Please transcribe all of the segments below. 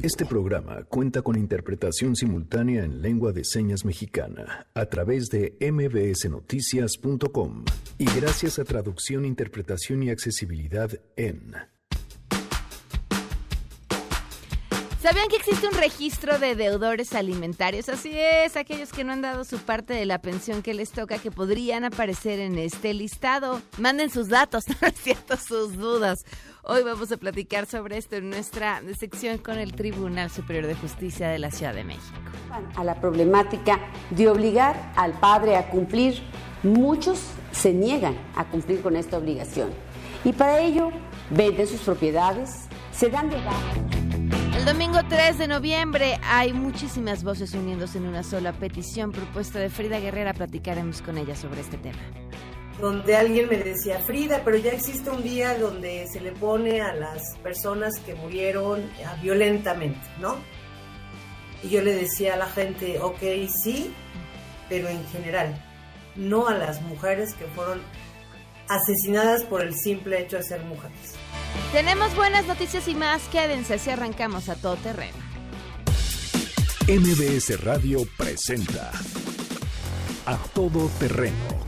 Este programa cuenta con interpretación simultánea en lengua de señas mexicana a través de mbsnoticias.com y gracias a traducción, interpretación y accesibilidad en... ¿Sabían que existe un registro de deudores alimentarios? Así es, aquellos que no han dado su parte de la pensión que les toca que podrían aparecer en este listado. Manden sus datos, no sus dudas. Hoy vamos a platicar sobre esto en nuestra sección con el Tribunal Superior de Justicia de la Ciudad de México. A la problemática de obligar al padre a cumplir, muchos se niegan a cumplir con esta obligación y para ello venden sus propiedades, se dan de baja. El domingo 3 de noviembre hay muchísimas voces uniéndose en una sola petición propuesta de Frida Guerrera. Platicaremos con ella sobre este tema. Donde alguien me decía, Frida, pero ya existe un día donde se le pone a las personas que murieron violentamente, ¿no? Y yo le decía a la gente, ok, sí, pero en general, no a las mujeres que fueron asesinadas por el simple hecho de ser mujeres. Tenemos buenas noticias y más. Quédense si arrancamos a todo terreno. MBS Radio presenta A Todo Terreno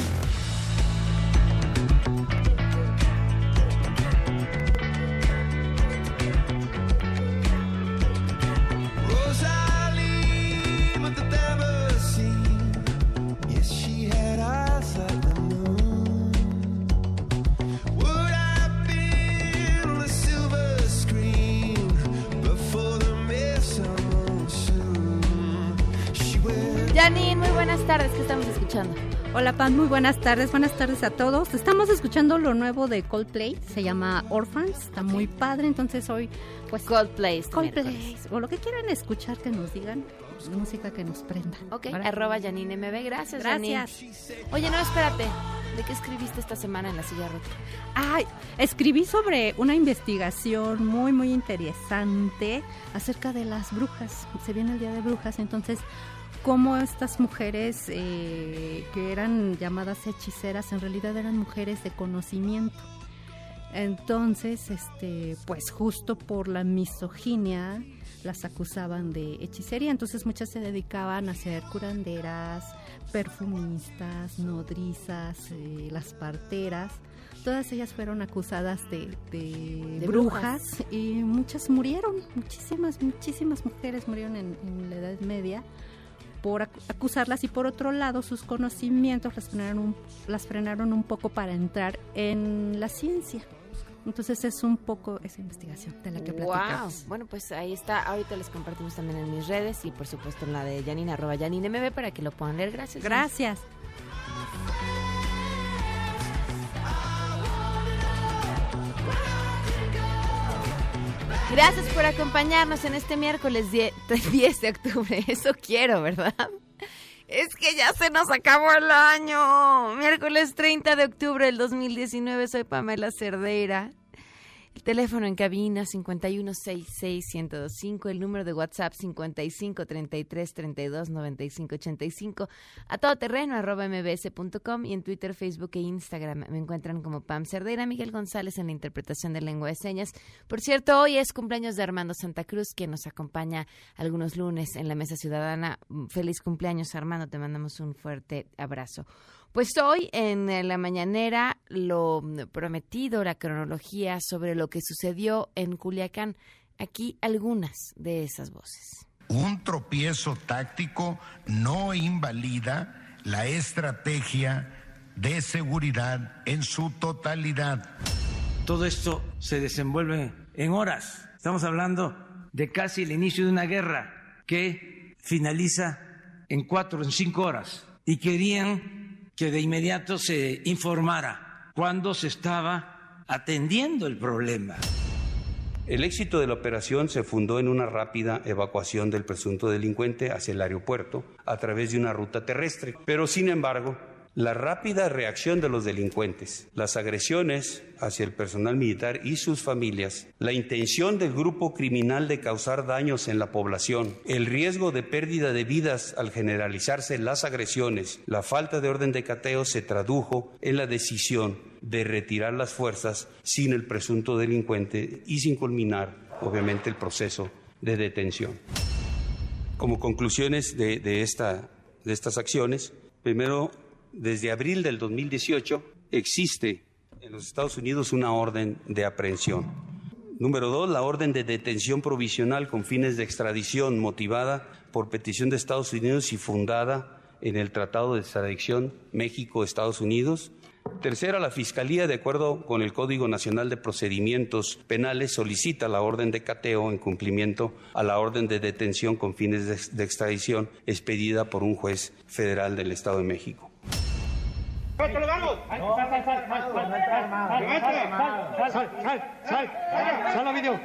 Hola Pan, muy buenas tardes, buenas tardes a todos. Estamos escuchando lo nuevo de Coldplay, se llama Orphans, está muy padre, entonces hoy pues Coldplay. este Coldplay, o lo que quieran escuchar que nos digan, música que nos prenda. Ok, Ahora- arroba Janine MB. Gracias, Gracias. Janine. Oye, no, espérate. ¿De qué escribiste esta semana en la silla rota? Ay, escribí sobre una investigación muy, muy interesante acerca de las brujas. Se viene el Día de Brujas, entonces, cómo estas mujeres eh, que eran llamadas hechiceras en realidad eran mujeres de conocimiento. Entonces, este, pues justo por la misoginia las acusaban de hechicería, entonces muchas se dedicaban a ser curanderas, perfumistas, nodrizas, eh, las parteras. Todas ellas fueron acusadas de, de De brujas, y muchas murieron, muchísimas, muchísimas mujeres murieron en, en la Edad Media por acu- acusarlas y por otro lado sus conocimientos las frenaron un, las frenaron un poco para entrar en la ciencia. Entonces es un poco esa investigación de la que Wow. platicamos. Bueno, pues ahí está. Ahorita les compartimos también en mis redes y por supuesto en la de Janine, arroba Janine MB para que lo puedan leer. Gracias. Gracias. Gracias por acompañarnos en este miércoles 10 10 de octubre. Eso quiero, ¿verdad? Es que ya se nos acabó el año. Miércoles 30 de octubre del 2019. Soy Pamela Cerdeira. El teléfono en cabina 5166125, el número de WhatsApp 5533329585, a todoterreno arroba mbs.com y en Twitter, Facebook e Instagram me encuentran como Pam Cerdeira, Miguel González en la interpretación de lengua de señas. Por cierto, hoy es cumpleaños de Armando Santa Cruz, quien nos acompaña algunos lunes en la Mesa Ciudadana. Feliz cumpleaños, Armando, te mandamos un fuerte abrazo. Pues hoy en eh, la mañanera lo mm, prometido, la cronología sobre lo que sucedió en Culiacán. Aquí algunas de esas voces. Un tropiezo táctico no invalida la estrategia de seguridad en su totalidad. Todo esto se desenvuelve en horas. Estamos hablando de casi el inicio de una guerra que finaliza en cuatro, en cinco horas. Y querían que de inmediato se informara cuando se estaba atendiendo el problema. El éxito de la operación se fundó en una rápida evacuación del presunto delincuente hacia el aeropuerto a través de una ruta terrestre. Pero, sin embargo, la rápida reacción de los delincuentes, las agresiones hacia el personal militar y sus familias, la intención del grupo criminal de causar daños en la población, el riesgo de pérdida de vidas al generalizarse las agresiones, la falta de orden de cateo se tradujo en la decisión de retirar las fuerzas sin el presunto delincuente y sin culminar, obviamente, el proceso de detención. Como conclusiones de, de, esta, de estas acciones, primero, desde abril del 2018 existe en los Estados Unidos una orden de aprehensión. Número dos, la orden de detención provisional con fines de extradición motivada por petición de Estados Unidos y fundada en el Tratado de Extradición México-Estados Unidos. Tercera, la Fiscalía, de acuerdo con el Código Nacional de Procedimientos Penales, solicita la orden de cateo en cumplimiento a la orden de detención con fines de, extradición expedida por un juez federal del Estado de México. ¡Te lo damos! ¡Sal, sal, sal, sal! ¡Sal, sal, sal! ¡Sal a video!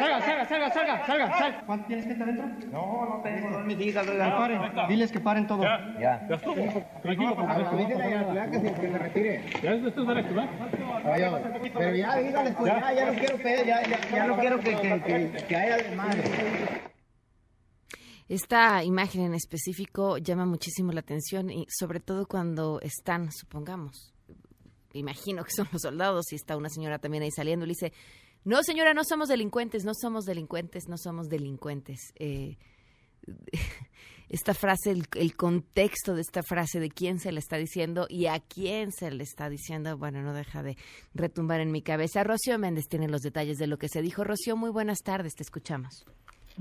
¡Salga, salga, salga, salga, salga, sal! ¿Cuánto tienes que estar dentro? No, no tengo, no me digas. Paren, diles que paren todo. Ya. Tranquilo, por favor. que se retire. ¿Ya esto es derecho, Pero ya, dígales, pues ya, ya no quiero ya, ya no quiero que, que, que haya desmadre. Esta imagen en específico llama muchísimo la atención y sobre todo cuando están, supongamos, imagino que son los soldados y está una señora también ahí saliendo y dice, no señora, no somos delincuentes, no somos delincuentes, no somos delincuentes. Eh, esta frase, el, el, contexto de esta frase, de quién se le está diciendo y a quién se le está diciendo, bueno, no deja de retumbar en mi cabeza. Rocío Méndez tiene los detalles de lo que se dijo. Rocío, muy buenas tardes, te escuchamos.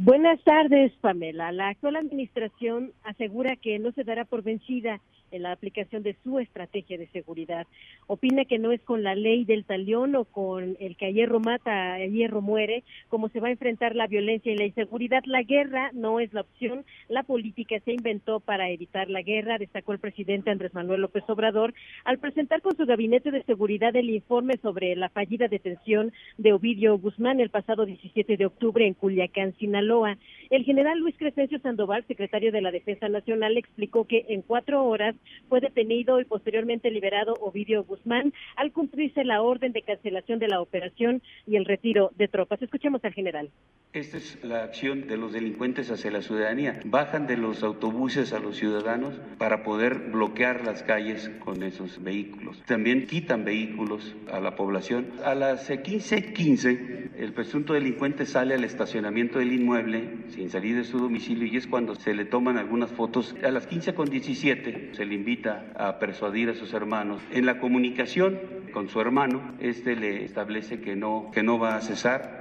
Buenas tardes, Pamela. La actual administración asegura que no se dará por vencida en la aplicación de su estrategia de seguridad. Opina que no es con la ley del talión o con el que a hierro mata, a hierro muere, como se va a enfrentar la violencia y la inseguridad. La guerra no es la opción. La política se inventó para evitar la guerra, destacó el presidente Andrés Manuel López Obrador al presentar con su gabinete de seguridad el informe sobre la fallida detención de Ovidio Guzmán el pasado 17 de octubre en Culiacán, Sinaloa. El general Luis Crescencio Sandoval, secretario de la Defensa Nacional, explicó que en cuatro horas fue detenido y posteriormente liberado Ovidio Guzmán al cumplirse la orden de cancelación de la operación y el retiro de tropas. Escuchemos al general. Esta es la acción de los delincuentes hacia la ciudadanía. Bajan de los autobuses a los ciudadanos para poder bloquear las calles con esos vehículos. También quitan vehículos a la población. A las 15:15 el presunto delincuente sale al estacionamiento del inmueble sin salir de su domicilio y es cuando se le toman algunas fotos. A las 15:17 se le invita a persuadir a sus hermanos. En la comunicación con su hermano, este le establece que no que no va a cesar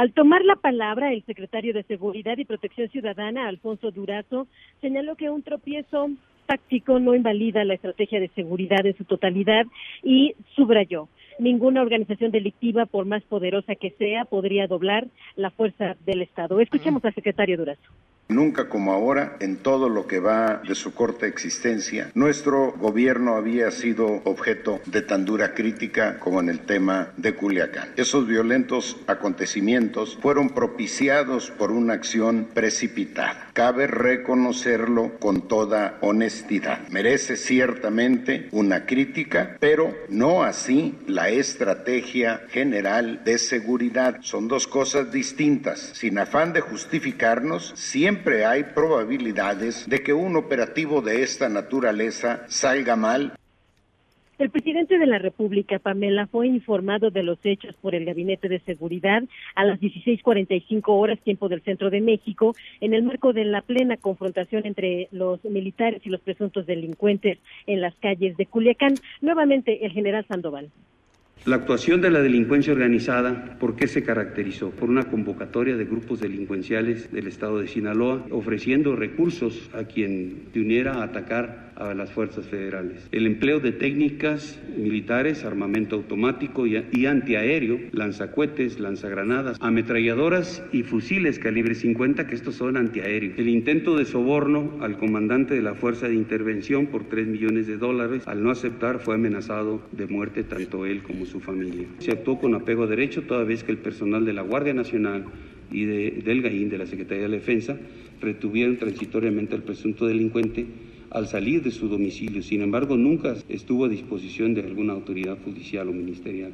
al tomar la palabra, el secretario de Seguridad y Protección Ciudadana, Alfonso Durazo, señaló que un tropiezo táctico no invalida la estrategia de seguridad en su totalidad y subrayó, ninguna organización delictiva, por más poderosa que sea, podría doblar la fuerza del Estado. Escuchemos al secretario Durazo. Nunca como ahora, en todo lo que va de su corta existencia, nuestro gobierno había sido objeto de tan dura crítica como en el tema de Culiacán. Esos violentos acontecimientos fueron propiciados por una acción precipitada. Cabe reconocerlo con toda honestidad. Merece ciertamente una crítica, pero no así la estrategia general de seguridad. Son dos cosas distintas. Sin afán de justificarnos, siempre hay probabilidades de que un operativo de esta naturaleza salga mal. El presidente de la República, Pamela, fue informado de los hechos por el Gabinete de Seguridad a las 16:45 horas tiempo del Centro de México, en el marco de la plena confrontación entre los militares y los presuntos delincuentes en las calles de Culiacán. Nuevamente, el general Sandoval. La actuación de la delincuencia organizada, ¿por qué se caracterizó? Por una convocatoria de grupos delincuenciales del estado de Sinaloa, ofreciendo recursos a quien se uniera a atacar a las fuerzas federales. El empleo de técnicas militares, armamento automático y, antiaéreo, lanzacuetes, lanzagranadas, ametralladoras y fusiles calibre 50, que estos son antiaéreos. El intento de soborno al comandante de la Fuerza de Intervención por 3 millones de dólares, al no aceptar, fue amenazado de muerte tanto él como su familia. Se actuó con apego a derecho, toda vez que el personal de la Guardia Nacional y de, del GAIN, de la Secretaría de Defensa, retuvieron transitoriamente al presunto delincuente al salir de su domicilio. Sin embargo, nunca estuvo a disposición de alguna autoridad judicial o ministerial.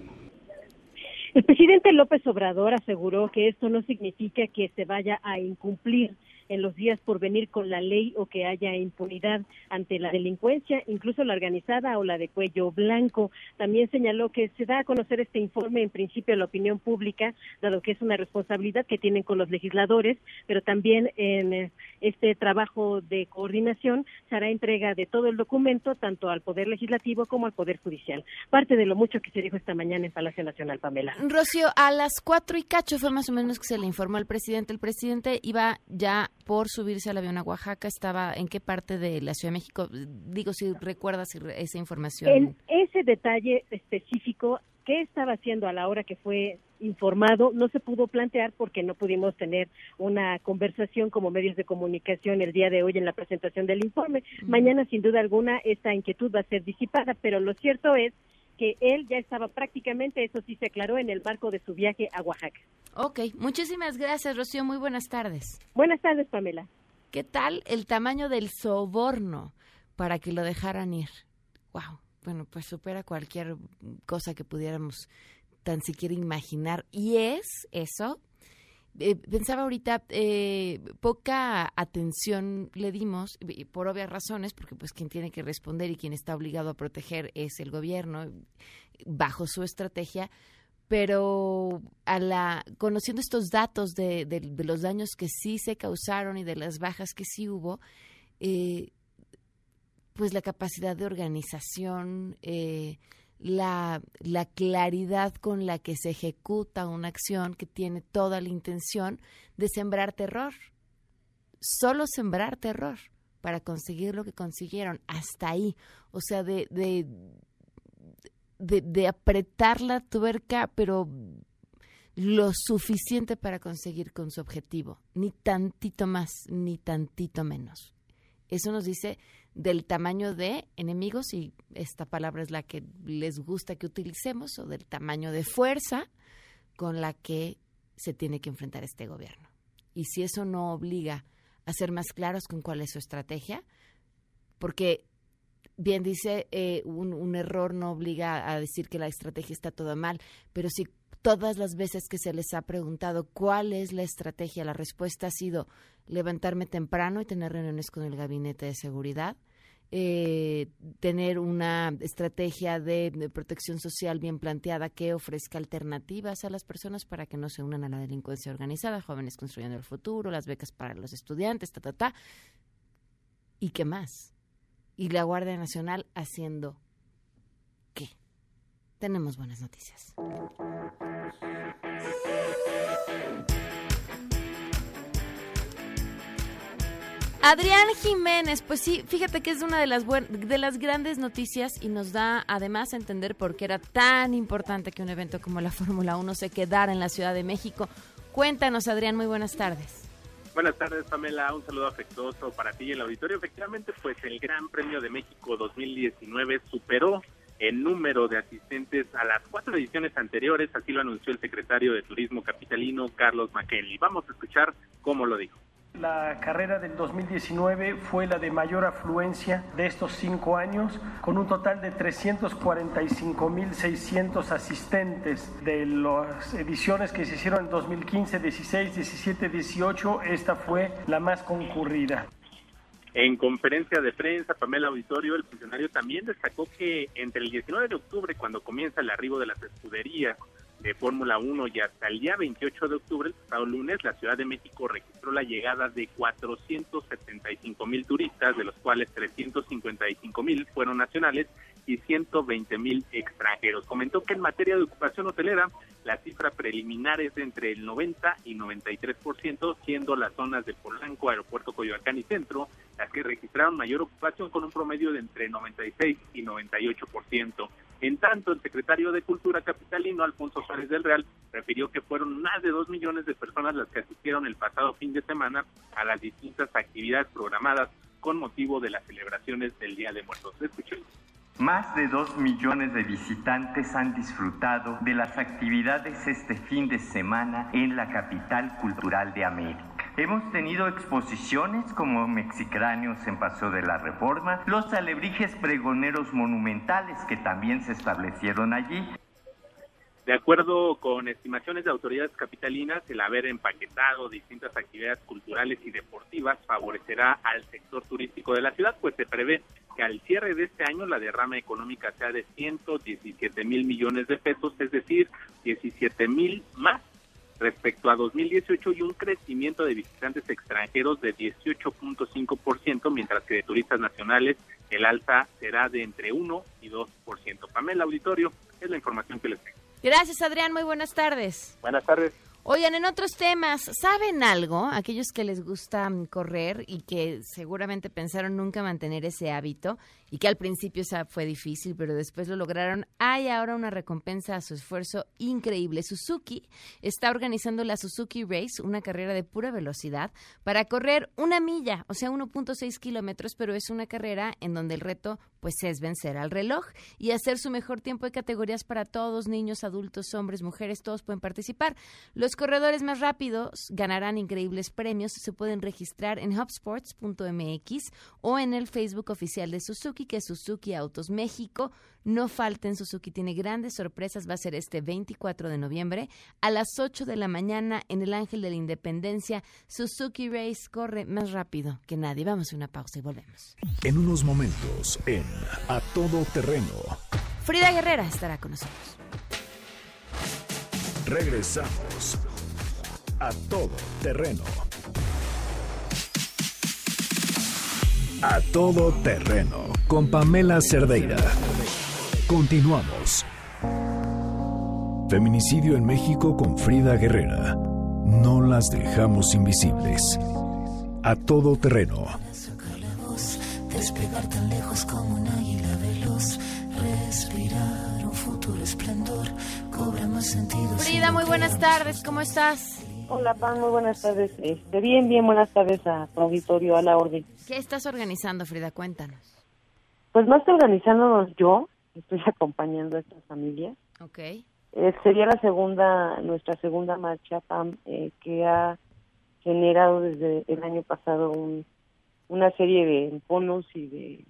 El presidente López Obrador aseguró que esto no significa que se vaya a incumplir en los días por venir con la ley o que haya impunidad ante la delincuencia, incluso la organizada o la de cuello blanco. También señaló que se da a conocer este informe en principio a la opinión pública, dado que es una responsabilidad que tienen con los legisladores, pero también en eh, este trabajo de coordinación se hará entrega de todo el documento tanto al Poder Legislativo como al Poder Judicial. Parte de lo mucho que se dijo esta mañana en Palacio Nacional, Pamela. Rocío, a las cuatro y cacho fue más o menos que se le informó al presidente. El presidente iba ya por subirse al avión a Oaxaca. ¿Estaba en qué parte de la Ciudad de México? Digo, si recuerdas esa información. En ese detalle específico, ¿qué estaba haciendo a la hora que fue informado? No se pudo plantear porque no pudimos tener una conversación como medios de comunicación el día de hoy en la presentación del informe. Mañana, sin duda alguna, esta inquietud va a ser disipada, pero lo cierto es que él ya estaba prácticamente, eso sí se aclaró, en el marco de su viaje a Oaxaca. Ok, muchísimas gracias, Rocío. Muy buenas tardes. Buenas tardes, Pamela. ¿Qué tal el tamaño del soborno para que lo dejaran ir? Wow, bueno, pues supera cualquier cosa que pudiéramos tan siquiera imaginar. Y es eso eh, pensaba ahorita, eh, poca atención le dimos, por obvias razones, porque pues quien tiene que responder y quien está obligado a proteger es el gobierno, bajo su estrategia, pero a la conociendo estos datos de, los daños que sí se causaron y de las bajas que sí hubo, eh, pues la capacidad de organización, eh, la, la claridad con la que se ejecuta una acción que tiene toda la intención de sembrar terror. Solo sembrar terror para conseguir lo que consiguieron. Hasta ahí. O sea, de, de, de, de apretar la tuerca, pero lo suficiente para conseguir con su objetivo. Ni tantito más, ni tantito menos. Eso nos dice del tamaño de enemigos, y esta palabra es la que les gusta que utilicemos, o del tamaño de fuerza con la que se tiene que enfrentar este gobierno. Y si eso no obliga a ser más claros con cuál es su estrategia, porque bien dice, eh, un, un, error no obliga a decir que la estrategia está toda mal, pero si todas las veces que se les ha preguntado cuál es la estrategia, la respuesta ha sido levantarme temprano y tener reuniones con el gabinete de seguridad, eh, tener una estrategia de, protección social bien planteada que ofrezca alternativas a las personas para que no se unan a la delincuencia organizada, jóvenes construyendo el futuro, las becas para los estudiantes, ta, ta, ta. ¿Y qué más? Y la Guardia Nacional haciendo qué? Tenemos buenas noticias. Adrián Jiménez, pues sí, fíjate que es una de las, de las grandes noticias y nos da además a entender por qué era tan importante que un evento como la Fórmula 1 se quedara en la Ciudad de México. Cuéntanos, Adrián, muy buenas tardes. Buenas tardes, Pamela. Un saludo afectuoso para ti y el auditorio. Efectivamente, pues el Gran Premio de México 2019 superó el número de asistentes a las cuatro ediciones anteriores, así lo anunció el secretario de Turismo capitalino, Carlos McKinley. Vamos a escuchar cómo lo dijo. La carrera del 2019 fue la de mayor afluencia de estos cinco años, con un total de 345.600 asistentes de las ediciones que se hicieron en 2015, 16, 17, 18. Esta fue la más concurrida. En conferencia de prensa, Pamela Auditorio, el funcionario también destacó que entre el 19 de octubre, cuando comienza el arribo de las escuderías, de Fórmula 1 y hasta el día 28 de octubre, el pasado lunes, la Ciudad de México registró la llegada de 475 mil turistas, de los cuales 355 mil fueron nacionales y 120 mil extranjeros. Comentó que en materia de ocupación hotelera, la cifra preliminar es de entre el 90 y 93%, siendo las zonas de Polanco, Aeropuerto Coyoacán y Centro las que registraron mayor ocupación con un promedio de entre 96 y 98%. En tanto, el secretario de Cultura capitalino, Alfonso Suárez del Real, refirió que fueron más de dos millones de personas las que asistieron el pasado fin de semana a las distintas actividades programadas con motivo de las celebraciones del Día de Muertos. Escuchemos. Más de dos millones de visitantes han disfrutado de las actividades este fin de semana en la capital cultural de América. Hemos tenido exposiciones como Mexicráneos en Paseo de la Reforma, los alebrijes pregoneros monumentales que también se establecieron allí. De acuerdo con estimaciones de autoridades capitalinas, el haber empaquetado distintas actividades culturales y deportivas favorecerá al sector turístico de la ciudad, pues se prevé que al cierre de este año la derrama económica sea de 117 mil millones de pesos, es decir, 17 mil más respecto a 2018 y un crecimiento de visitantes extranjeros de 18.5%, mientras que de turistas nacionales el alza será de entre 1 y 2%. Pamela Auditorio, es la información que les tengo. Gracias, Adrián. Muy buenas tardes. Buenas tardes. Oigan, en otros temas, ¿saben algo? Aquellos que les gusta correr y que seguramente pensaron nunca mantener ese hábito y que al principio fue difícil, pero después lo lograron, hay ahora una recompensa a su esfuerzo increíble. Suzuki está organizando la Suzuki Race, una carrera de pura velocidad, para correr una milla, o sea, 1.6 kilómetros, pero es una carrera en donde el reto pues es vencer al reloj y hacer su mejor tiempo de categorías para todos, niños, adultos, hombres, mujeres, todos pueden participar. Los corredores más rápidos ganarán increíbles premios, se pueden registrar en hubsports.mx o en el Facebook oficial de Suzuki, que es Suzuki Autos México. No falten, Suzuki tiene grandes sorpresas, va a ser este 24 de noviembre a las 8 de la mañana en el Ángel de la Independencia. Suzuki Race corre más rápido que nadie. Vamos a una pausa y volvemos. En unos momentos, en A Todo Terreno. Frida Guerrera estará con nosotros. Regresamos a Todo Terreno. A Todo Terreno con Pamela Cerdeira. Continuamos. Feminicidio en México con Frida Guerrera. No las dejamos invisibles. A todo terreno. Despegar tan lejos como un águila veloz. Respirar un futuro esplendor. Cobra más sentido. Frida, muy buenas tardes. ¿Cómo estás? Hola, Pan, muy buenas tardes. Este, bien, bien, buenas tardes a tu auditorio, a la orden. ¿Qué estás organizando, Frida? Cuéntanos. Pues más que organizándonos yo, estoy acompañando a estas familias. Ok. Eh, sería la segunda, nuestra segunda marcha, Pam, eh, que ha generado desde el año pasado un, una serie de bonos y de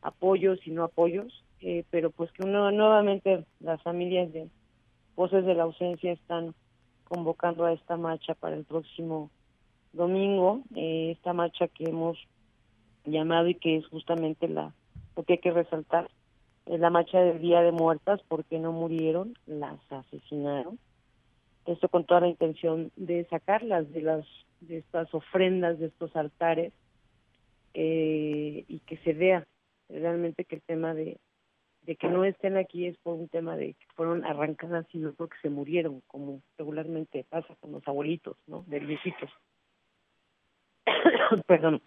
apoyos y no apoyos, eh, pero pues que uno, nuevamente las familias de Voces de la Ausencia están convocando a esta marcha para el próximo domingo, esta marcha que hemos llamado y que es justamente la lo que hay que resaltar es la marcha del Día de Muertas porque no murieron, las asesinaron. Esto con toda la intención de sacarlas de las de estas ofrendas, de estos altares eh, y que se vea realmente que el tema de, de que no estén aquí es por un tema de que fueron arrancadas y no porque se murieron, como regularmente pasa con los abuelitos, ¿no? De viejitos. Perdón.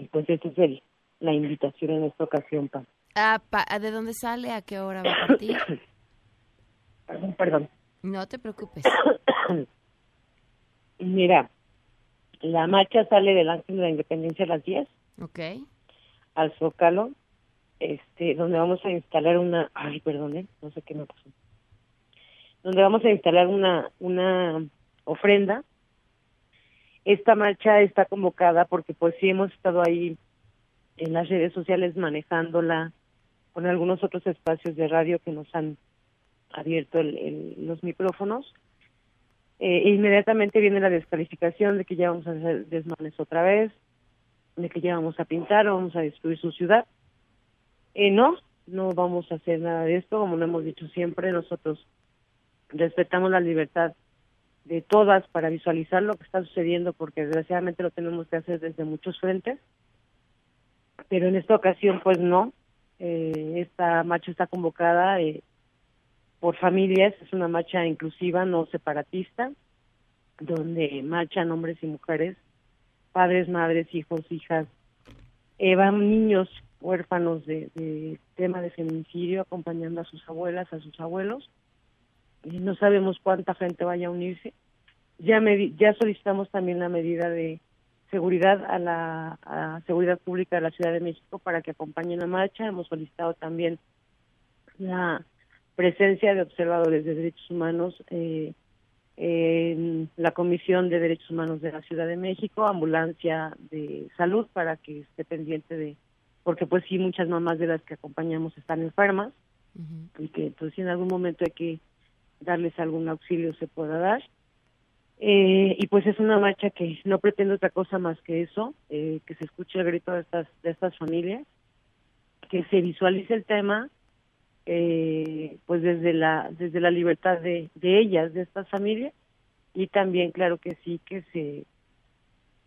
Y pues esta es el, la invitación en esta ocasión, Pam. Ah, ¿De dónde sale? ¿A qué hora va a partir? perdón, perdón. No te preocupes. Mira, la marcha sale del Ángel de la Independencia a las 10. Ok. Al Zócalo, este, donde vamos a instalar una... Ay, perdón, ¿eh? no sé qué me pasó. Donde vamos a instalar una, una ofrenda. Esta marcha está convocada porque pues sí hemos estado ahí en las redes sociales manejándola con algunos otros espacios de radio que nos han abierto los micrófonos. Eh, inmediatamente viene la descalificación de que ya vamos a hacer desmanes otra vez, de que ya vamos a pintar o vamos a destruir su ciudad. Eh, no, no vamos a hacer nada de esto, como lo hemos dicho siempre, nosotros respetamos la libertad de todas para visualizar lo que está sucediendo, porque desgraciadamente lo tenemos que hacer desde muchos frentes pero en esta ocasión pues no. Eh, esta marcha está convocada eh, por familias, es una marcha inclusiva, no separatista, donde marchan hombres y mujeres, padres, madres, hijos, hijas, eh, van niños huérfanos de, tema de feminicidio acompañando a sus abuelas, a sus abuelos. No sabemos cuánta gente vaya a unirse. Ya, me, ya solicitamos también la medida de seguridad a la seguridad pública de la Ciudad de México para que acompañen la marcha. Hemos solicitado también la presencia de observadores de derechos humanos eh, en la Comisión de Derechos Humanos de la Ciudad de México, ambulancia de salud para que esté pendiente de, porque pues sí, muchas mamás de las que acompañamos están enfermas y que pues en algún momento hay que darles algún auxilio se pueda dar. Eh, y pues es una marcha que no pretende otra cosa más que eso, eh, que se escuche el grito de estas, de estas familias, que se visualice el tema, eh, pues desde la, desde la libertad de, de ellas, de estas familias, y también claro que sí, que se,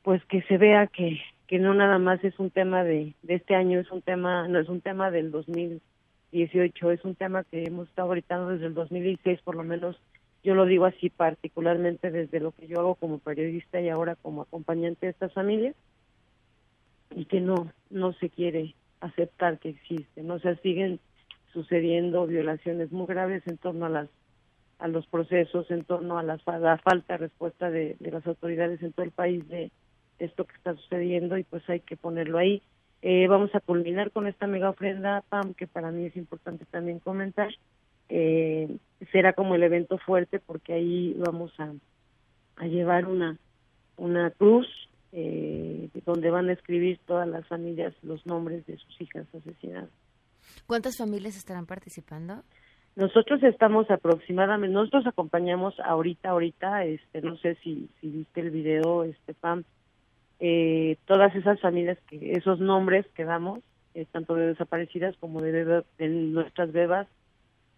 pues que se vea que, que no nada más es un tema de, de este año, es un tema, no es un tema del 2018, es un tema que hemos estado gritando desde el 2016 por lo menos yo lo digo así particularmente desde lo que yo hago como periodista y ahora como acompañante de estas familias y que no no se quiere aceptar que existe no o sea siguen sucediendo violaciones muy graves en torno a las a los procesos en torno a, las, la falta de respuesta de, de, las autoridades en todo el país de, esto que está sucediendo y pues hay que ponerlo ahí eh, vamos a culminar con esta mega ofrenda Pam que para mí es importante también comentar eh, será como el evento fuerte porque ahí vamos a, a llevar una, una cruz eh, donde van a escribir todas las familias los nombres de sus hijas asesinadas. ¿Cuántas familias estarán participando? Nosotros estamos aproximadamente, nosotros acompañamos ahorita, ahorita, este, no sé si, si viste el video, este Pam, eh, todas esas familias, que esos nombres que damos, eh, tanto de desaparecidas como de, beba, de nuestras bebas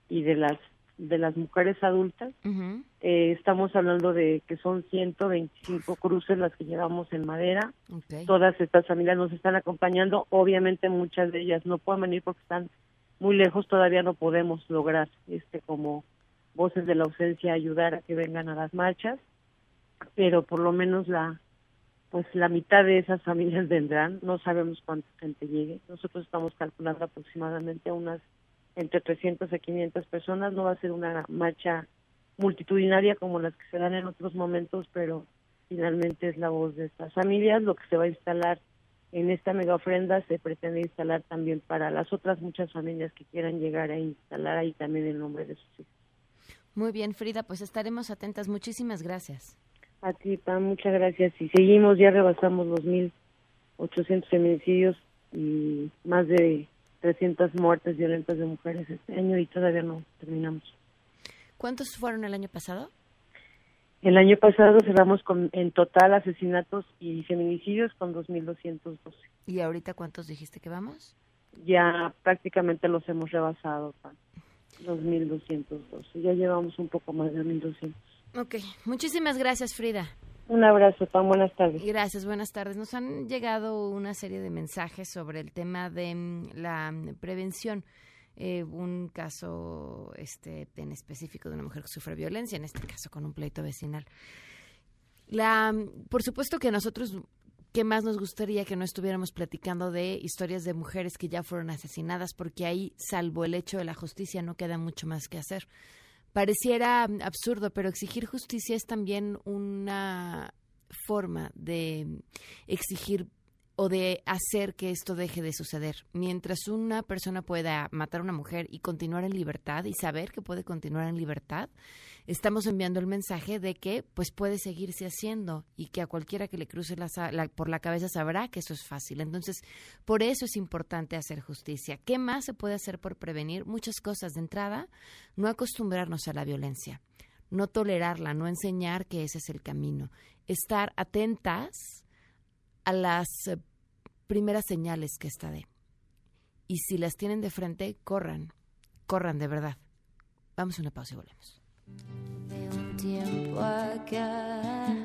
y de las de las mujeres adultas. Eh, estamos hablando de que son 125 cruces las que llevamos en madera. Todas estas familias nos están acompañando. Obviamente muchas de ellas no pueden venir porque están muy lejos. Todavía no podemos lograr, este, como voces de la ausencia, ayudar a que vengan a las marchas. Pero por lo menos la, pues la mitad de esas familias vendrán. No sabemos cuánta gente llegue. Nosotros estamos calculando aproximadamente unas entre 300 a 500 personas. No va a ser una marcha multitudinaria como las que se dan en otros momentos, pero finalmente es la voz de estas familias. Lo que se va a instalar en esta mega ofrenda se pretende instalar también para las otras muchas familias que quieran llegar a instalar ahí también el nombre de sus hijos. Muy bien, Frida, pues estaremos atentas. Muchísimas gracias. A ti, Pam, muchas gracias. Y seguimos, ya rebasamos los 1.800 feminicidios y más de 300 muertes violentas de mujeres este año y todavía no terminamos. ¿Cuántos fueron el año pasado? El año pasado cerramos con en total asesinatos y feminicidios con 2.212. ¿Y ahorita cuántos dijiste que vamos? Ya prácticamente los hemos rebasado, Pam. 2.212. Ya llevamos un poco más de 1.200. Ok, muchísimas gracias, Frida. Un abrazo, Pam. Buenas tardes. Gracias, buenas tardes. Nos han llegado una serie de mensajes sobre el tema de mm, la mm, prevención. Eh, un caso este, en específico de una mujer que sufre violencia, en este caso con un pleito vecinal. La, mm, por supuesto que nosotros, ¿qué más nos gustaría que no estuviéramos platicando de historias de mujeres que ya fueron asesinadas? Porque ahí, salvo el hecho de la justicia, no queda mucho más que hacer. Pareciera absurdo, pero exigir justicia es también una forma de exigir o de hacer que esto deje de suceder. Mientras una persona pueda matar a una mujer y continuar en libertad y saber que puede continuar en libertad, estamos enviando el mensaje de que pues puede seguirse haciendo y que a cualquiera que le cruce la, la, por la cabeza sabrá que eso es fácil. Entonces, por eso es importante hacer justicia. ¿Qué más se puede hacer por prevenir? Muchas cosas. De entrada, no acostumbrarnos a la violencia, no tolerarla, no enseñar que ese es el camino, estar atentas a las primeras señales que esta dé. Y si las tienen de frente, corran, corran de verdad. Vamos a una pausa y volvemos. De un tiempo acá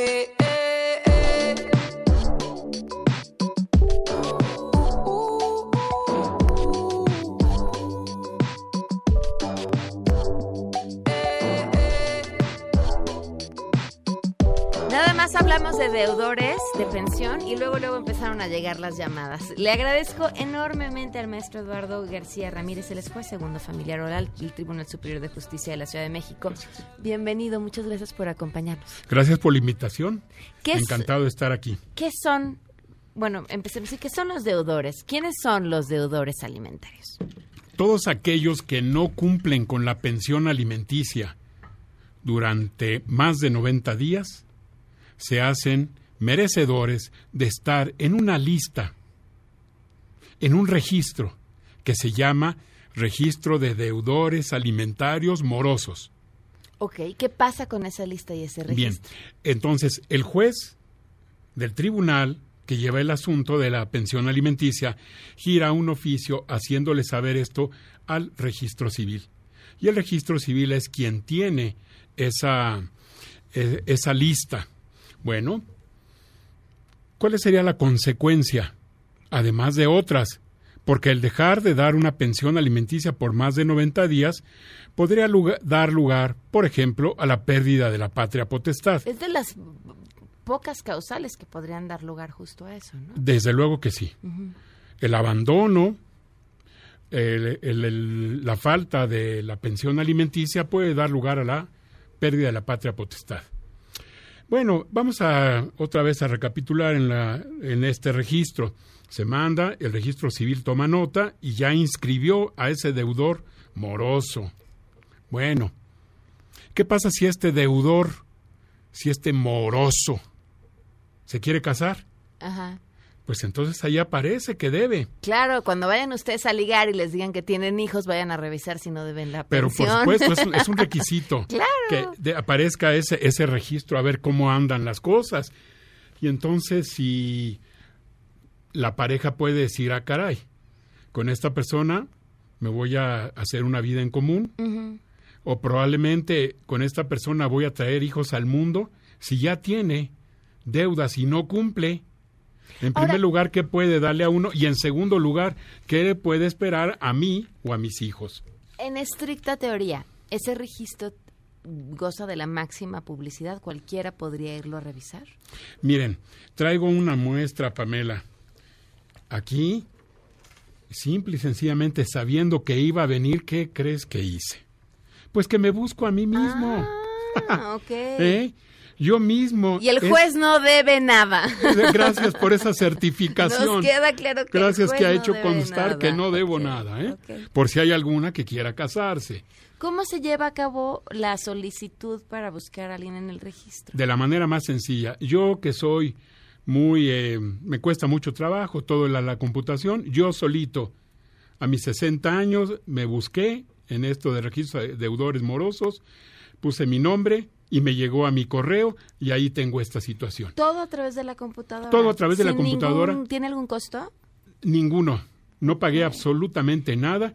hablamos de deudores de pensión y luego luego empezaron a llegar las llamadas. Le agradezco enormemente al maestro Eduardo García Ramírez, el juez segundo familiar oral del Tribunal Superior de Justicia de la Ciudad de México. Bienvenido, muchas gracias por acompañarnos. Gracias por la invitación. ¿Qué es- Encantado de estar aquí. ¿Qué son, bueno, empecemos ¿qué son los deudores? ¿Quiénes son los deudores alimentarios? Todos aquellos que no cumplen con la pensión alimenticia durante más de 90 días se hacen merecedores de estar en una lista, en un registro que se llama Registro de Deudores Alimentarios Morosos. Ok, ¿qué pasa con esa lista y ese Bien, registro? entonces el juez del tribunal que lleva el asunto de la pensión alimenticia gira un oficio haciéndole saber esto al registro civil. Y el registro civil es quien tiene esa, eh, esa lista. Bueno, ¿cuál sería la consecuencia? Además de otras, porque el dejar de dar una pensión alimenticia por más de 90 días podría lugar- dar lugar, por ejemplo, a la pérdida de la patria potestad. Es de las pocas causales que podrían dar lugar justo a eso, ¿no? Desde luego que sí. El abandono, el- el- el- la falta de la pensión alimenticia puede dar lugar a la pérdida de la patria potestad. Bueno, vamos a otra vez a recapitular en, la, en este registro. Se manda, el registro civil toma nota y ya inscribió a ese deudor moroso. Bueno, ¿qué pasa si este deudor, si este moroso, se quiere casar? Ajá. Pues entonces ahí aparece que debe. Claro, cuando vayan ustedes a ligar y les digan que tienen hijos, vayan a revisar si no deben la Pero por pensión. supuesto, es un, es un requisito Claro. que de- aparezca ese, ese registro a ver cómo andan las cosas. Y entonces si la pareja puede decir, ah, caray, con esta persona me voy a hacer una vida en común, o probablemente con esta persona voy a traer hijos al mundo, si ya tiene deudas y no cumple. En primer lugar, ¿qué puede darle a uno? Y en segundo lugar, ¿qué le puede esperar a mí o a mis hijos? En estricta teoría, ese registro goza de la máxima publicidad. Cualquiera podría irlo a revisar. Miren, traigo una muestra, Pamela. Aquí, simple y sencillamente sabiendo que iba a venir, ¿qué crees que hice? Pues que me busco a mí mismo. Ah, ok. ¿Eh? Yo mismo. Y el Es- juez no debe nada. Gracias por esa certificación. Nos queda claro que el Gracias juez que ha hecho constar nada. que no debo nada, ¿eh? Por si hay alguna que quiera casarse. ¿Cómo se lleva a cabo la solicitud para buscar a alguien en el registro? De la manera más sencilla. Yo que soy muy, eh, me cuesta mucho trabajo todo la, la computación, yo solito, a mis 60 años, me busqué en esto de registro de deudores morosos, puse mi nombre y me llegó a mi correo y ahí tengo esta situación. Todo a través de la computadora. Todo a través de la computadora. ningún- ¿Tiene algún costo? Ninguno. No pagué absolutamente nada.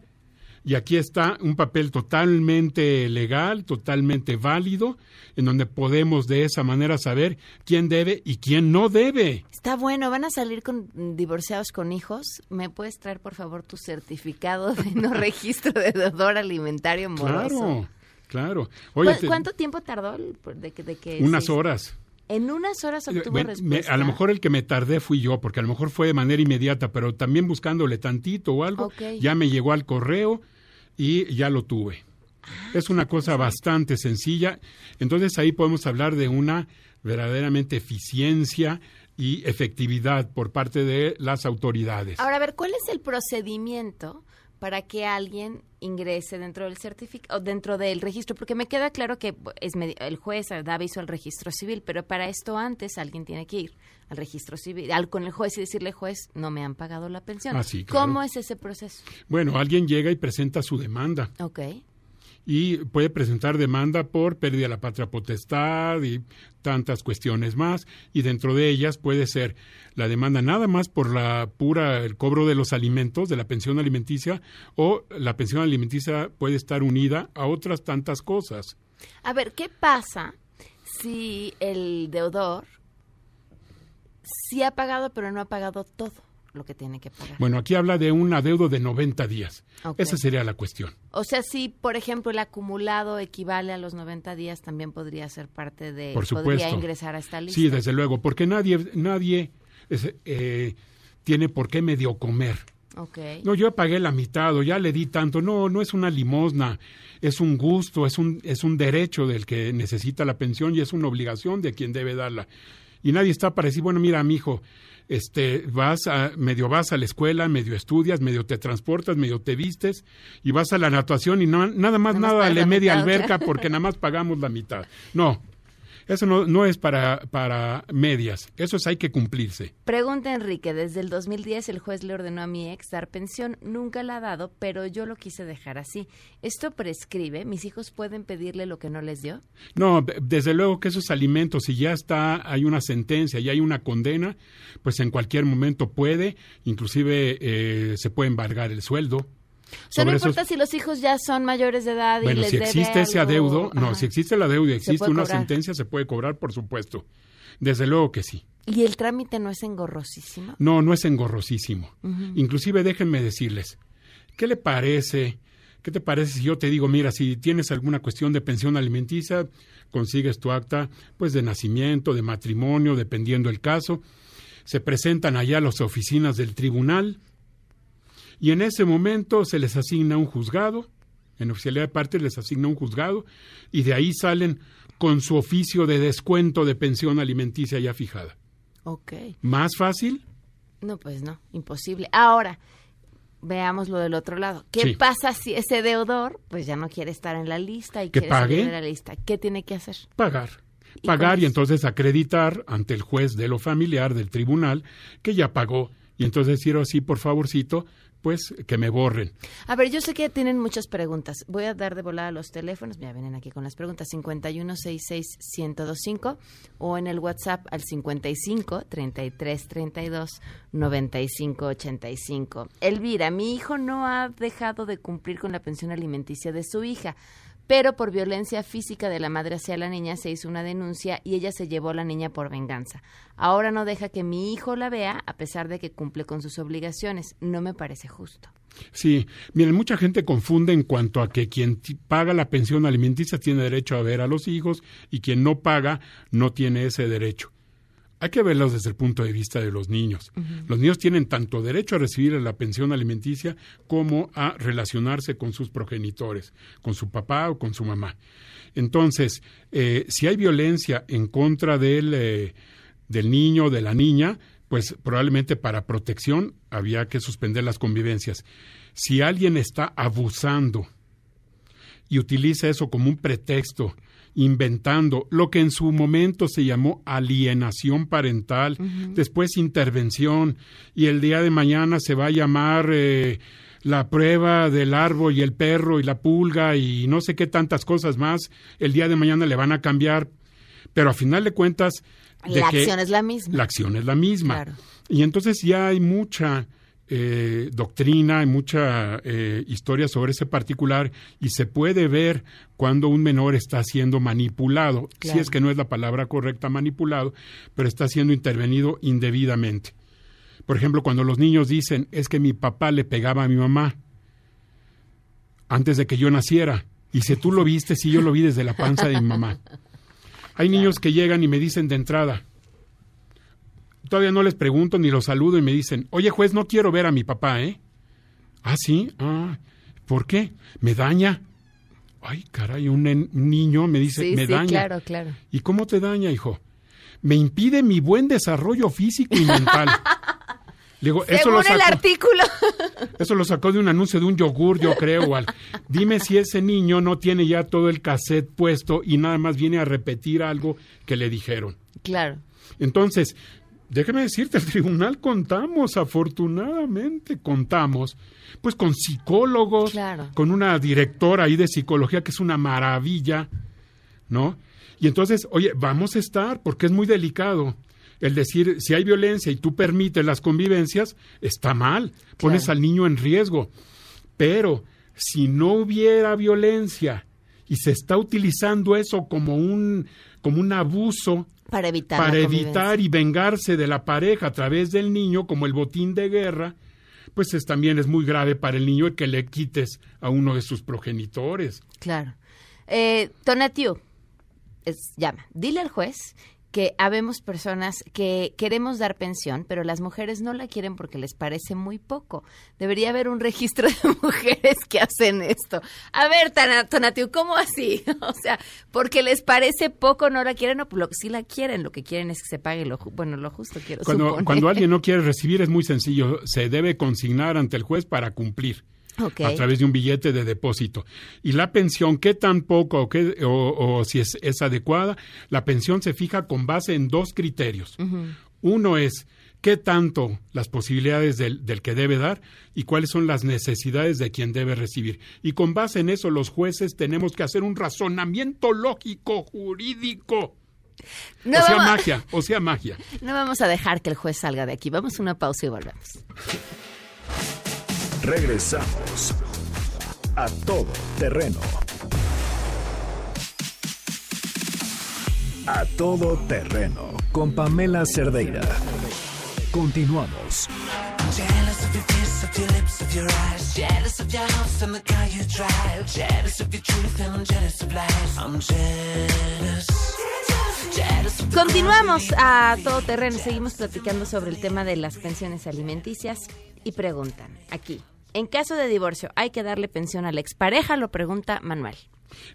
Y aquí está un papel totalmente legal, totalmente válido, en donde podemos de esa manera saber quién debe y quién no debe. Está bueno, van a salir con divorciados con hijos. ¿Me puedes traer, por favor, tu certificado de no registro de deudor alimentario moroso? Claro, claro. Oye, ¿Cu- te- ¿Cuánto tiempo tardó de que, de que unas se- horas. En unas horas obtuvo Bueno, me- respuesta. a lo mejor el que me tardé fui yo, porque a lo mejor fue de manera inmediata, pero también buscándole tantito o algo, ya me llegó al correo y ya lo tuve. Es una cosa bastante sencilla. Entonces ahí podemos hablar de una verdaderamente eficiencia y efectividad por parte de las autoridades. Ahora, a ver, ¿cuál es el procedimiento para que alguien ingrese dentro del certificado, dentro del registro? Porque me queda claro que es el juez da aviso al registro civil, pero para esto antes alguien tiene que ir al registro civil, al, con el juez y decirle, juez, no me han pagado la pensión. Ah, sí, claro. ¿Cómo es ese proceso? Bueno, alguien llega y presenta su demanda. Ok. Y puede presentar demanda por pérdida de la patria potestad y tantas cuestiones más y dentro de ellas puede ser la demanda nada más por la pura el cobro de los alimentos de la pensión alimenticia o la pensión alimenticia puede estar unida a otras tantas cosas. A ver, ¿qué pasa si el deudor sí ha pagado pero no ha pagado todo? Lo que tiene que pagar. Bueno, aquí habla de un adeudo de 90 días. Esa sería la cuestión. O sea, si, por ejemplo, el acumulado equivale a los 90 días, también podría ser parte de... Por Podría supuesto. ingresar a esta lista. Sí, desde luego, porque nadie, nadie es, eh, tiene por qué medio comer. No, yo pagué la mitad o ya le di tanto. No, no es una limosna, es un gusto, es un, es un derecho del que necesita la pensión y es una obligación de quien debe darla. Y nadie está para decir, bueno, mira, mijo, este, vas a, medio vas a la escuela, medio estudias, medio te transportas, medio te vistes y vas a la natación y no- nada más Nada más nada le media mitad, alberca porque nada más pagamos la mitad. No, eso no, no es para, para medias, eso es hay que cumplirse. Pregunta Enrique, desde el 2010 el juez le ordenó a mi ex dar pensión, nunca la ha dado, pero yo lo quise dejar así. ¿Esto prescribe? ¿Mis hijos pueden pedirle lo que no les dio? No, de- desde luego que esos alimentos, si ya está, hay una sentencia y hay una condena, pues en cualquier momento puede, inclusive eh, se puede embargar el sueldo. O sea, no esos- importa si los hijos ya son mayores de edad y bueno, les si debe existe ese algo, adeudo, no, ajá. si existe el adeudo y existe una cobrar. sentencia, se puede cobrar, por supuesto. Desde luego que sí. ¿Y el trámite no es engorrosísimo? No, no es engorrosísimo. Inclusive déjenme decirles, ¿qué le parece? ¿Qué te parece si yo te digo, mira, si tienes alguna cuestión de pensión alimenticia, consigues tu acta pues de nacimiento, de matrimonio, dependiendo el caso, se presentan allá a las oficinas del tribunal y en ese momento se les asigna un juzgado, en oficialidad de parte les asigna un juzgado y de ahí salen con su oficio de descuento de pensión alimenticia ya fijada. Ok. ¿Más fácil? No, pues no, imposible. Ahora, veamos lo del otro lado. ¿Qué Sí. pasa si ese deudor pues ya no quiere estar en la lista y ¿Que quiere salir pague? de la lista? ¿Qué tiene que hacer? pagar. ¿Y Pagar y es? entonces acreditar ante el juez de lo familiar del tribunal que ya pagó. Y entonces decir así, por favorcito, pues que me borren. A ver, yo sé que tienen muchas preguntas. Voy a dar de volada los teléfonos. Ya vienen aquí con las preguntas. 5166-1025 o en el WhatsApp al 55 33 32 95 85. Elvira, mi hijo no ha dejado de cumplir con la pensión alimenticia de su hija. Pero por violencia física de la madre hacia la niña se hizo una denuncia y ella se llevó a la niña por venganza. Ahora no deja que mi hijo la vea a pesar de que cumple con sus obligaciones. No me parece justo. Sí, miren, mucha gente confunde en cuanto a que quien paga la pensión alimenticia tiene derecho a ver a los hijos y quien no paga no tiene ese derecho. Hay que verlos desde el punto de vista de los niños. Los niños tienen tanto derecho a recibir la pensión alimenticia como a relacionarse con sus progenitores, con su papá o con su mamá. Entonces, eh, si hay violencia en contra del, eh, del niño o de la niña, pues probablemente para protección había que suspender las convivencias. Si alguien está abusando y utiliza eso como un pretexto, inventando lo que en su momento se llamó alienación parental, después intervención, y el día de mañana se va a llamar eh, la prueba del árbol y el perro y la pulga y no sé qué tantas cosas más, el día de mañana le van a cambiar, pero a final de cuentas... de La que acción es la misma. La acción es la misma. Claro. Y entonces ya hay mucha eh, doctrina, hay mucha eh, historia sobre ese particular y se puede ver cuando un menor está siendo manipulado, si es que no es la palabra correcta manipulado, pero está siendo intervenido indebidamente. Por ejemplo, cuando los niños dicen, es que mi papá le pegaba a mi mamá antes de que yo naciera. Y si tú lo viste, sí, yo lo vi desde la panza de mi mamá. Hay niños que llegan y me dicen de entrada, todavía no les pregunto ni los saludo y me dicen, oye juez, no quiero ver a mi papá, ¿eh? Ah, sí, ah, ¿por qué? Me daña. Ay, caray, un, un niño me dice, Sí, me sí, daña. claro, claro. ¿Y cómo te daña, hijo? Me impide mi buen desarrollo físico y mental. Le digo, eso Según lo el sacó, artículo. eso lo sacó de un anuncio de un yogur, yo creo. o al- Dime si ese niño no tiene ya todo el cassette puesto y nada más viene a repetir algo que le dijeron. Claro. Entonces, déjeme decirte, el tribunal contamos, afortunadamente contamos, pues con psicólogos, Claro. con una directora ahí de psicología que es una maravilla, ¿no? Y entonces, oye, vamos a estar, porque es muy delicado. El decir, si hay violencia y tú permites las convivencias, está mal, pones Claro. al niño en riesgo. Pero si no hubiera violencia y se está utilizando eso como un, como un abuso Para evitar para evitar y vengarse de la pareja a través del niño, como el botín de guerra, pues es, también es muy grave para el niño el que le quites a uno de sus progenitores. Claro. Eh, es- llama, dile al juez que habemos personas que queremos dar pensión, pero las mujeres no la quieren porque les parece muy poco. Debería haber un registro de mujeres que hacen esto. A ver, Tonatiu, ¿cómo así? O sea, porque les parece poco, no la quieren, no, pues lo, sí la quieren, lo que quieren es que se pague lo, bueno, lo justo quiero Cuando, suponer. cuando alguien no quiere recibir es muy sencillo, se debe consignar ante el juez para cumplir. A través de un billete de depósito. Y la pensión, qué tan poco o, qué- o- o si es, es adecuada, la pensión se fija con base en dos criterios. Uno es qué tanto las posibilidades del, del que debe dar y cuáles son las necesidades de quien debe recibir. Y con base en eso los jueces tenemos que hacer un razonamiento lógico, jurídico. No o sea, vamos- magia, o sea, magia. No vamos a dejar que el juez salga de aquí. Vamos a una pausa y volvemos. Regresamos a todo terreno. A todo terreno con Pamela Cerdeira. Continuamos. Jealous of your kiss, of your lips, of your eyes. Jealous of your house and the car you drive. Jealous of your truth and I'm jealous of lies. I'm jealous. Jealous of the Continuamos a todo terreno. Seguimos platicando sobre el tema de las pensiones alimenticias y preguntan aquí. En caso de divorcio, ¿hay que darle pensión a la expareja? Lo pregunta Manuel.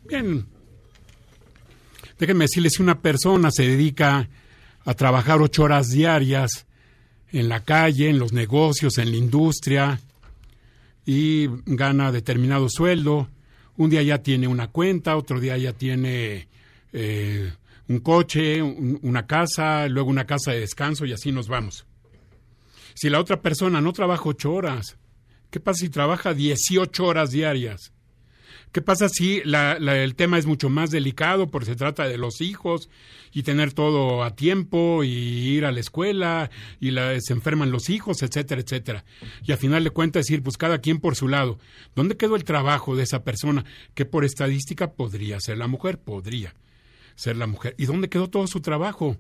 Bien. Déjenme decirles, si una persona se dedica a trabajar ocho horas diarias en la calle, en los negocios, en la industria, y gana determinado sueldo, un día ya tiene una cuenta, otro día ya tiene eh, un coche, un- una casa, luego una casa de descanso y así nos vamos. Si la otra persona no trabaja ocho horas, ¿qué pasa si trabaja 18 horas diarias? ¿Qué pasa si la- la- el tema es mucho más delicado porque se trata de los hijos y tener todo a tiempo y ir a la escuela y se enferman los hijos, etcétera, etcétera? Y al final de cuentas decir, pues cada quien por su lado. ¿Dónde quedó el trabajo de esa persona que por estadística podría ser la mujer? Podría ser la mujer. ¿Y dónde quedó todo su trabajo?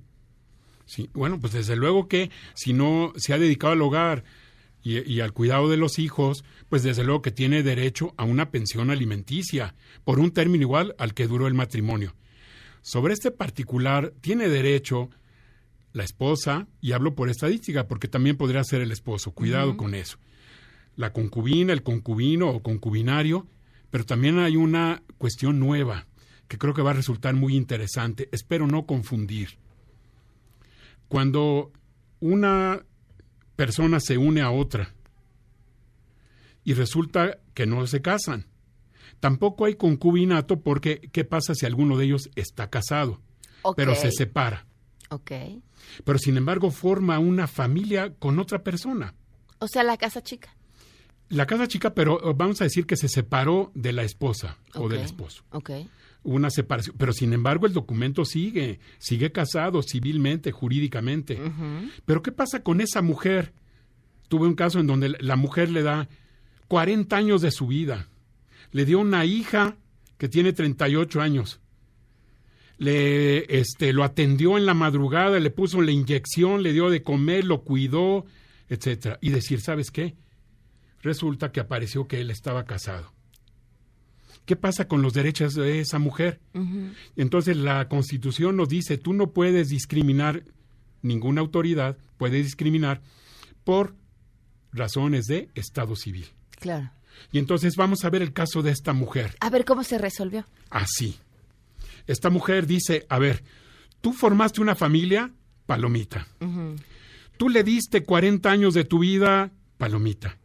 Sí, bueno, pues desde luego que si no se ha dedicado al hogar y, y al cuidado de los hijos, pues desde luego que tiene derecho a una pensión alimenticia por un término igual al que duró el matrimonio. Sobre este particular tiene derecho la esposa, y hablo por estadística porque también podría ser el esposo, cuidado con eso. La concubina, el concubino o concubinario, pero también hay una cuestión nueva que creo que va a resultar muy interesante. Espero no confundir. Cuando una persona se une a otra y resulta que no se casan, tampoco hay concubinato porque ¿qué pasa si alguno de ellos está casado, pero se separa? Ok. Pero sin embargo forma una familia con otra persona. O sea, la casa chica. La casa chica, pero vamos a decir que se separó de la esposa o del esposo. Ok. Una separación, pero sin embargo el documento sigue, sigue casado civilmente, jurídicamente. Pero ¿qué pasa con esa mujer? Tuve un caso en donde la mujer le da 40 años de su vida. Le dio una hija que tiene 38 años. Le este lo atendió en la madrugada, le puso la inyección, le dio de comer, lo cuidó, etcétera. Y decir, ¿sabes qué? Resulta que apareció que él estaba casado. ¿Qué pasa con los derechos de esa mujer? Entonces la Constitución nos dice, tú no puedes discriminar, ninguna autoridad puede discriminar por razones de Estado civil. Claro. Y entonces vamos a ver el caso de esta mujer. A ver cómo se resolvió. Así. Esta mujer dice, a ver, tú formaste una familia, palomita. Tú le diste 40 años de tu vida, palomita.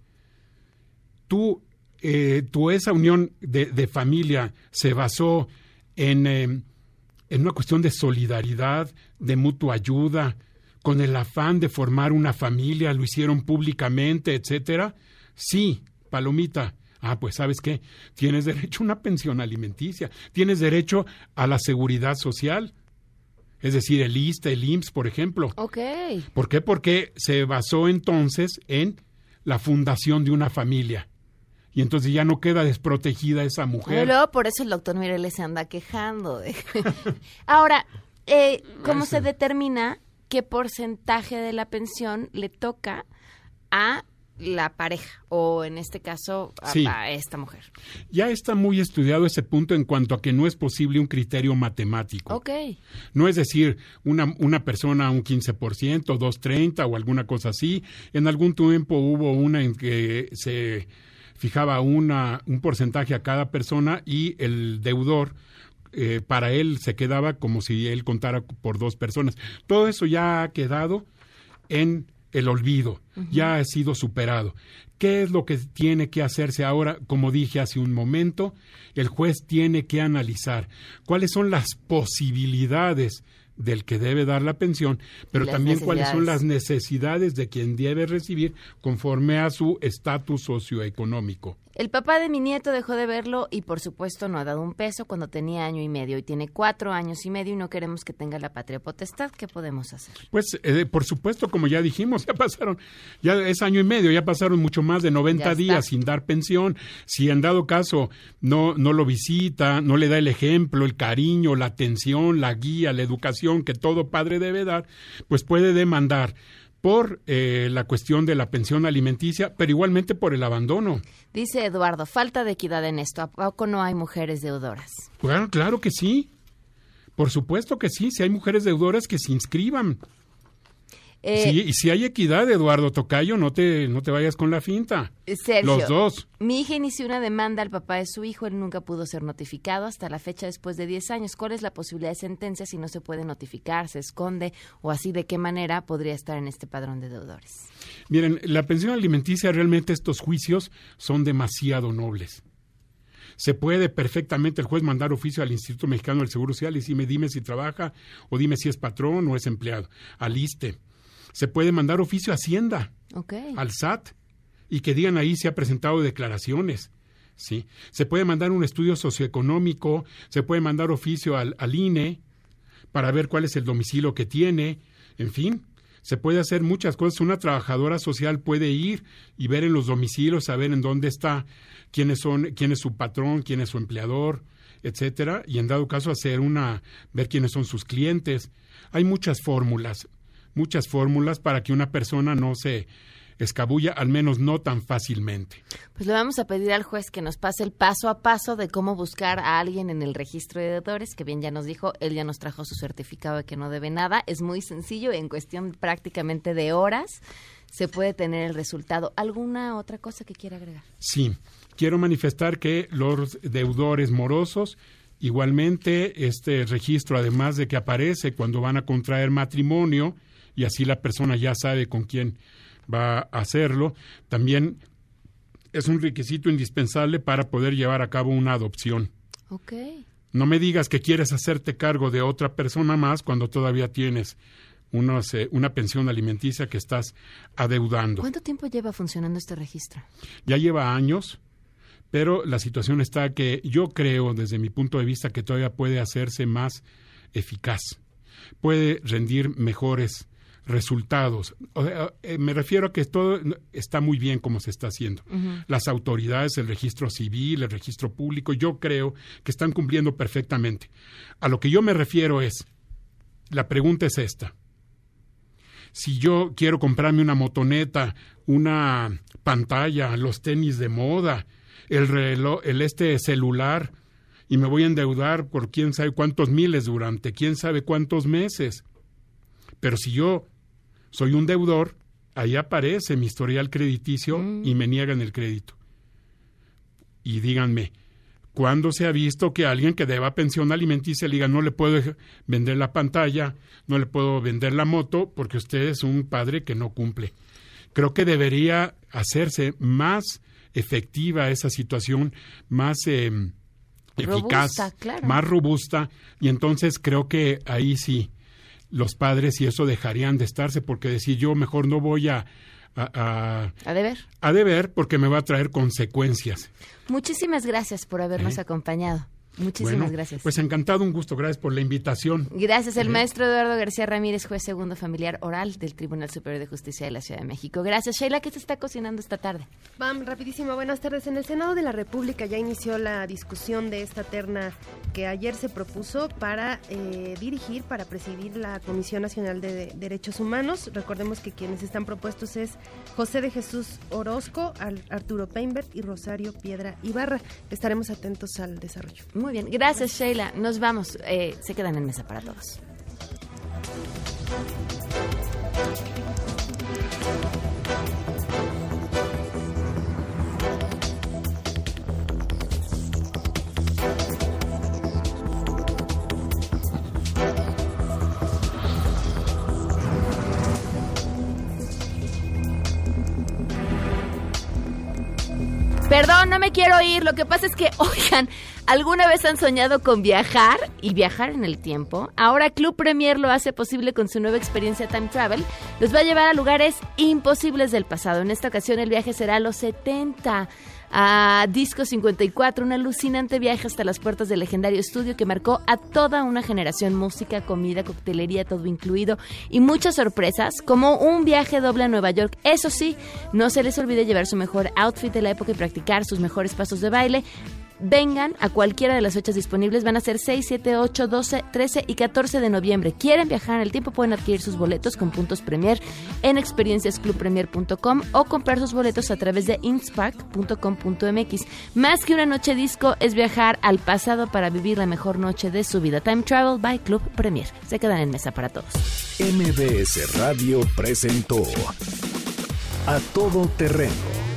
Tú, eh, tu esa unión de, de familia se basó en, eh, en una cuestión de solidaridad, de mutua ayuda, con el afán de formar una familia, lo hicieron públicamente, etcétera. Sí, palomita. Ah, pues sabes qué, tienes derecho a una pensión alimenticia, tienes derecho a la seguridad social, es decir, el ISSSTE, el IMSS, por ejemplo. Ok. ¿Por qué? Porque se basó entonces en la fundación de una familia. Y entonces ya no queda desprotegida esa mujer. Luego, por eso el doctor Mireles se anda quejando. de- Ahora, eh, ¿cómo se determina qué porcentaje de la pensión le toca a la pareja o en este caso a, Sí. a esta mujer? Ya está muy estudiado ese punto en cuanto a que no es posible un criterio matemático. Ok. No es decir, una, una persona un 15%, 230 o alguna cosa así. En algún tiempo hubo una en que se fijaba una, un porcentaje a cada persona y el deudor eh, para él se quedaba como si él contara por dos personas. Todo eso ya ha quedado en el olvido, ya ha sido superado. ¿Qué es lo que tiene que hacerse ahora? Como dije hace un momento, el juez tiene que analizar cuáles son las posibilidades del que debe dar la pensión, pero Las también cuáles son las necesidades de quien debe recibir conforme a su estatus socioeconómico. El papá de mi nieto dejó de verlo y por supuesto no ha dado un peso cuando tenía año y medio y tiene cuatro años y medio y no queremos que tenga la patria potestad. ¿Qué podemos hacer? Pues, eh, por supuesto, como ya dijimos, ya pasaron, ya es año y medio, ya pasaron mucho más de 90 Ya está. días sin dar pensión. Si en dado caso no, no lo visita, no le da el ejemplo, el cariño, la atención, la guía, la educación que todo padre debe dar, pues puede demandar por eh, la cuestión de la pensión alimenticia, pero igualmente por el abandono. Dice Eduardo, falta de equidad en esto. ¿A poco no hay mujeres deudoras? Claro, claro que sí. Por supuesto que sí, si hay mujeres deudoras que se inscriban. Eh, Sí, y si hay equidad, Eduardo Tocayo, no te, no te vayas con la finta. Sergio, Los dos. Mi hija inició una demanda al papá de su hijo, él nunca pudo ser notificado hasta la fecha después de 10 años. ¿Cuál es la posibilidad de sentencia si no se puede notificar, se esconde o así de qué manera podría estar en este padrón de deudores? Miren, la pensión alimenticia, realmente estos juicios son demasiado nobles. Se puede perfectamente el juez mandar oficio al Instituto Mexicano del Seguro Social y decirme, dime si trabaja o dime si es patrón o es empleado. Aliste. Se puede mandar oficio a Hacienda. Al SAT y que digan ahí si ha presentado declaraciones. ¿sí? Se puede mandar un estudio socioeconómico, se puede mandar oficio al, al INE para ver cuál es el domicilio que tiene, en fin. Se puede hacer muchas cosas. Una trabajadora social puede ir y ver en los domicilios, saber en dónde está, quiénes son, quién es su patrón, quién es su empleador, etcétera, y en dado caso hacer una, ver quiénes son sus clientes. Hay muchas fórmulas, muchas fórmulas para que una persona no se escabulla, al menos no tan fácilmente. Pues le vamos a pedir al juez que nos pase el paso a paso de cómo buscar a alguien en el registro de deudores, que bien ya nos dijo, él ya nos trajo su certificado de que no debe nada. Es muy sencillo, en cuestión prácticamente de horas se puede tener el resultado. ¿Alguna otra cosa que quiera agregar? Sí, quiero manifestar que los deudores morosos, igualmente este registro, además de que aparece cuando van a contraer matrimonio, y así la persona ya sabe con quién va a hacerlo, también es un requisito indispensable para poder llevar a cabo una adopción. Ok. No me digas que quieres hacerte cargo de otra persona más cuando todavía tienes unos, eh, una pensión alimenticia que estás adeudando. ¿Cuánto tiempo lleva funcionando este registro? Ya lleva años, pero la situación está que yo creo, desde mi punto de vista, que todavía puede hacerse más eficaz. Puede rendir mejores resultados. O sea, eh, me refiero a que todo está muy bien como se está haciendo. Las autoridades, el registro civil, el registro público, yo creo que están cumpliendo perfectamente. A lo que yo me refiero es, la pregunta es esta. Si yo quiero comprarme una motoneta, una pantalla, los tenis de moda, el reloj, el este celular, y me voy a endeudar por quién sabe cuántos miles durante quién sabe cuántos meses. Pero si yo soy un deudor, ahí aparece mi historial crediticio y me niegan el crédito. Y díganme, ¿cuándo se ha visto que alguien que deba pensión alimenticia le diga no le puedo vender la pantalla, no le puedo vender la moto porque usted es un padre que no cumple? Creo que debería hacerse más efectiva esa situación, más eh, eficaz, Robusta, claro. más robusta, y entonces creo que ahí sí los padres y eso dejarían de estarse porque decir yo mejor no voy a, a, a, A deber. a deber porque me va a traer consecuencias. Muchísimas gracias por habernos ¿Eh? acompañado. Muchísimas Bueno, gracias. Pues encantado, un gusto. Gracias por la invitación. Gracias, el Eh, maestro Eduardo García Ramírez, juez segundo familiar oral del Tribunal Superior de Justicia de la Ciudad de México. Gracias, Sheila. ¿Qué se está cocinando esta tarde? Pam, rapidísimo, buenas tardes. En el Senado de la República ya inició la discusión de esta terna que ayer se propuso para eh, dirigir, para presidir la Comisión Nacional de, de Derechos Humanos. Recordemos que quienes están propuestos es José de Jesús Orozco, Arturo Peinbert y Rosario Piedra Ibarra. Estaremos atentos al desarrollo. Muy bien, gracias, Sheila. Nos vamos. Eh, se quedan en mesa para todos. No me quiero ir. Lo que pasa es que, oigan, ¿alguna vez han soñado con viajar y viajar en el tiempo? Ahora Club Premier lo hace posible con su nueva experiencia Time Travel. Los va a llevar a lugares imposibles del pasado. En esta ocasión el viaje será a los 70 a Disco 54, un alucinante viaje hasta las puertas del legendario estudio que marcó a toda una generación música, comida, coctelería, todo incluido y muchas sorpresas, como un viaje doble a Nueva York. Eso sí, no se les olvide llevar su mejor outfit de la época y practicar sus mejores pasos de baile. Vengan a cualquiera de las fechas disponibles, van a ser 6, 7, 8, 12, 13 y 14 de noviembre. ¿Quieren viajar en el tiempo? Pueden adquirir sus boletos con puntos Premier en experienciasclubpremier.com o comprar sus boletos a través de inspark.com.mx. Más que una noche disco es viajar al pasado para vivir la mejor noche de su vida. Time Travel by Club Premier. Se quedan en mesa para todos. MBS Radio presentó A Todo Terreno